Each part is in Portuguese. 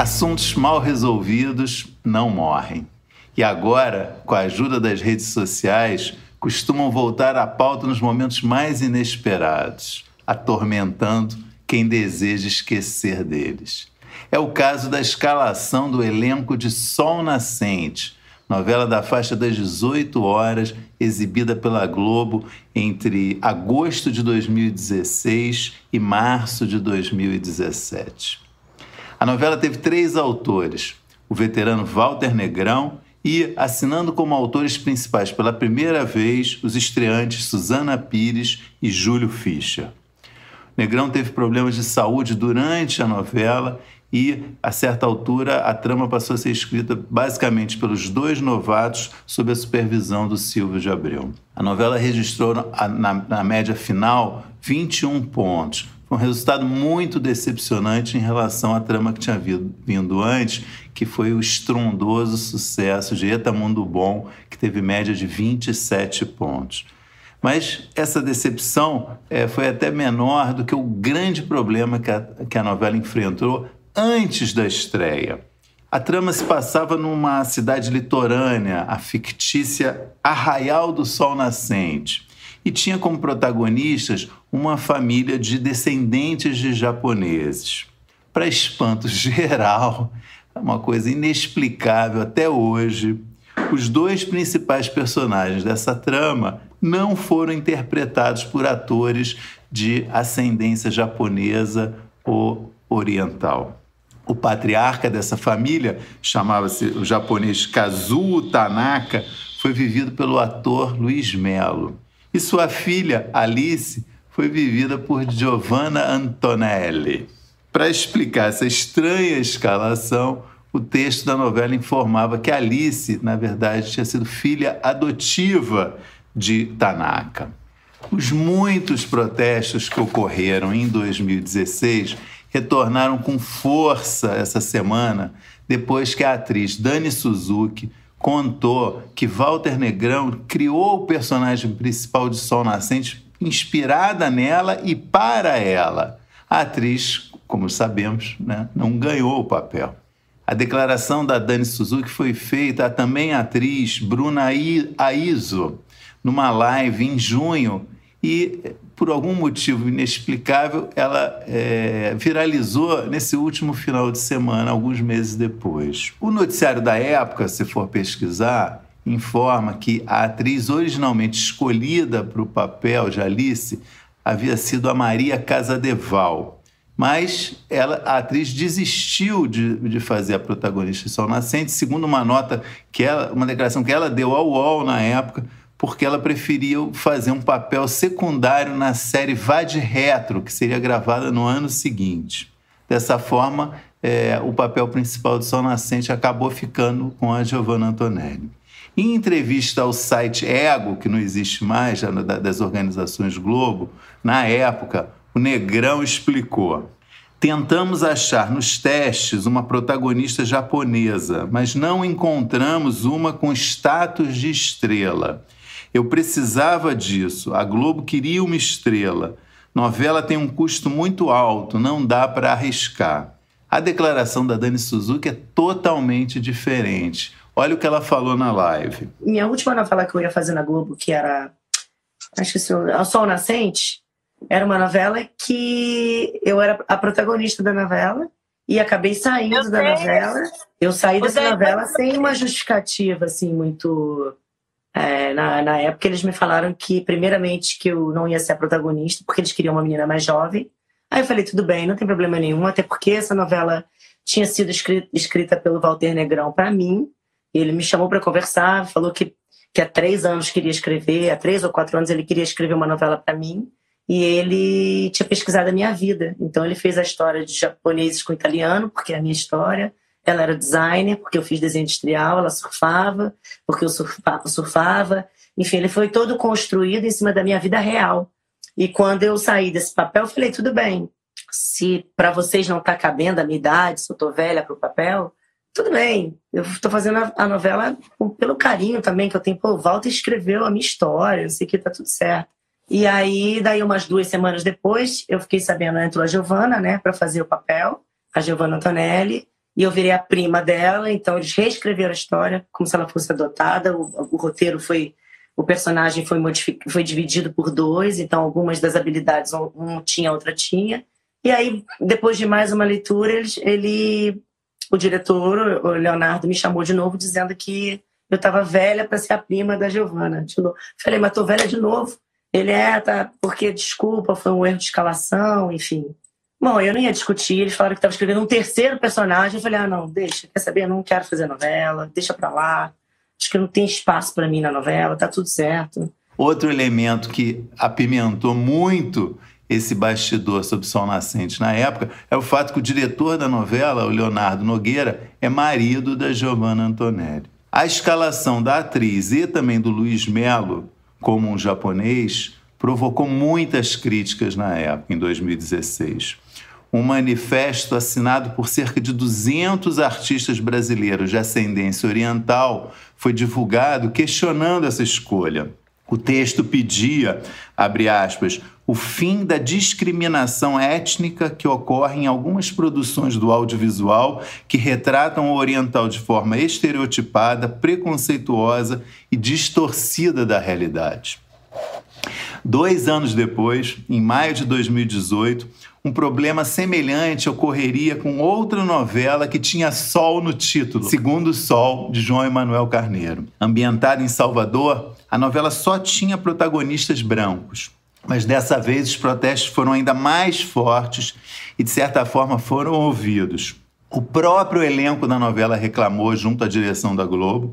Assuntos mal resolvidos não morrem. E agora, com a ajuda das redes sociais, costumam voltar à pauta nos momentos mais inesperados, atormentando quem deseja esquecer deles. É o caso da escalação do elenco de Sol Nascente, novela da faixa das 18 horas, exibida pela Globo entre agosto de 2016 e março de 2017. A novela teve três autores: o veterano Walter Negrão e, assinando como autores principais pela primeira vez, os estreantes Susana Pires e Júlio Fischer. Negrão teve problemas de saúde durante a novela e, a certa altura, a trama passou a ser escrita basicamente pelos dois novatos sob a supervisão do Silvio de Abreu. A novela registrou, na, na média final, 21 pontos, um resultado muito decepcionante em relação à trama que tinha vindo antes, que foi o estrondoso sucesso de Eta Mundo Bom, que teve média de 27 pontos. Mas essa decepção é, foi até menor do que o grande problema que a, que a novela enfrentou antes da estreia. A trama se passava numa cidade litorânea, a fictícia Arraial do Sol Nascente, e tinha como protagonistas uma família de descendentes de japoneses. Para espanto geral, uma coisa inexplicável até hoje, os dois principais personagens dessa trama não foram interpretados por atores de ascendência japonesa ou oriental. O patriarca dessa família, chamava-se o japonês Kazuo Tanaka, foi vivido pelo ator Luiz Melo. E sua filha, Alice, foi vivida por Giovanna Antonelli. Para explicar essa estranha escalação, o texto da novela informava que Alice, na verdade, tinha sido filha adotiva de Tanaka. Os muitos protestos que ocorreram em 2016 retornaram com força essa semana depois que a atriz Dani Suzuki contou que Walter Negrão criou o personagem principal de Sol Nascente inspirada nela e para ela. A atriz, como sabemos, né, não ganhou o papel. A declaração da Dani Suzuki foi feita a também atriz Bruna Aizo numa live em junho e por algum motivo inexplicável, ela é, viralizou nesse último final de semana, alguns meses depois. O noticiário da época, se for pesquisar, informa que a atriz originalmente escolhida para o papel de Alice havia sido a Maria Casadeval. Mas ela, a atriz desistiu de, de fazer a protagonista de Sol Nascente, segundo uma nota que ela, uma declaração que ela deu ao UOL na época, porque ela preferia fazer um papel secundário na série Vade Retro, que seria gravada no ano seguinte. Dessa forma, é, o papel principal do Sol Nascente acabou ficando com a Giovanna Antonelli. Em entrevista ao site Ego, que não existe mais, das organizações Globo, na época, o Negrão explicou. Tentamos achar nos testes uma protagonista japonesa, mas não encontramos uma com status de estrela. Eu precisava disso. A Globo queria uma estrela. Novela tem um custo muito alto, não dá para arriscar. A declaração da Dani Suzuki é totalmente diferente. Olha o que ela falou na live. Minha última novela que eu ia fazer na Globo, que era. Acho que se O Sol Nascente, era uma novela que eu era a protagonista da novela e acabei saindo da novela. Eu saí dessa novela sem uma justificativa, assim, muito é, na, na época eles me falaram que, primeiramente, que eu não ia ser a protagonista, porque eles queriam uma menina mais jovem. Aí eu falei, tudo bem, não tem problema nenhum, até porque essa novela tinha sido escrita, escrita pelo Walter Negrão para mim. Ele me chamou para conversar, falou que, que há três anos queria escrever, há três ou quatro anos ele queria escrever uma novela para mim. E ele tinha pesquisado a minha vida. Então ele fez a história de japoneses com italiano, porque é a minha história. Ela era designer, porque eu fiz desenho industrial, ela surfava, porque eu surfava, surfava. Enfim, ele foi todo construído em cima da minha vida real. E quando eu saí desse papel, eu falei: tudo bem, se para vocês não está cabendo a minha idade, se eu estou velha para o papel, tudo bem. Eu estou fazendo a, novela pelo carinho também que eu tenho. Pô, o Walter escreveu a minha história, não sei que, tá tudo certo. E aí, daí umas duas semanas depois, eu fiquei sabendo, entrou a Giovana, né, para fazer o papel, a Giovana Antonelli, e eu virei a prima dela, então eles reescreveram a história como se ela fosse adotada. O, o roteiro foi. O personagem foi, foi dividido por dois, então algumas das habilidades um tinha, a outra tinha. E aí, depois de mais uma leitura, ele, ele o diretor, o Leonardo, me chamou de novo dizendo que eu estava velha para ser a prima da Giovana. Falei, mas tô velha de novo. Ele é, tá, porque desculpa, foi um erro de escalação, enfim. Bom, eu não ia discutir, eles falaram que estava escrevendo um terceiro personagem. Eu falei, ah, não, deixa, quer saber? Eu não quero fazer novela, deixa pra lá. Acho que não tem espaço para mim na novela, tá tudo certo. Outro elemento que apimentou muito esse bastidor sobre Sol Nascente na época é o fato que o diretor da novela, o Leonardo Nogueira, é marido da Giovanna Antonelli. A escalação da atriz e também do Luiz Melo como um japonês provocou muitas críticas na época, em 2016 um manifesto assinado por cerca de 200 artistas brasileiros de ascendência oriental foi divulgado questionando essa escolha. O texto pedia, abre aspas, o fim da discriminação étnica que ocorre em algumas produções do audiovisual que retratam o oriental de forma estereotipada, preconceituosa e distorcida da realidade. Dois anos depois, em maio de 2018, um problema semelhante ocorreria com outra novela que tinha Sol no título, Segundo Sol, de João Emanuel Carneiro. Ambientada em Salvador, a novela só tinha protagonistas brancos. Mas dessa vez os protestos foram ainda mais fortes e, de certa forma, foram ouvidos. O próprio elenco da novela reclamou junto à direção da Globo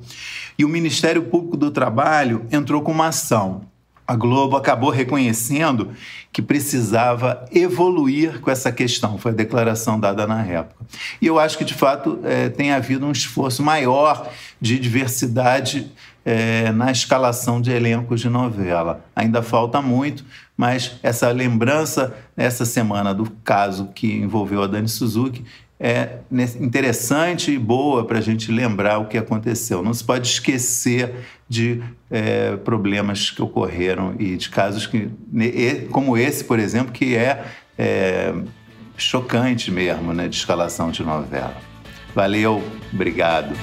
e o Ministério Público do Trabalho entrou com uma ação a Globo acabou reconhecendo que precisava evoluir com essa questão. Foi a declaração dada na época. E eu acho que, de fato, é, tem havido um esforço maior de diversidade é, na escalação de elencos de novela. Ainda falta muito, mas essa lembrança essa semana do caso que envolveu a Dani Suzuki é interessante e boa para a gente lembrar o que aconteceu. Não se pode esquecer de é, problemas que ocorreram e de casos que, como esse, por exemplo, que é, é chocante mesmo, né, de escalação de novela. Valeu, obrigado.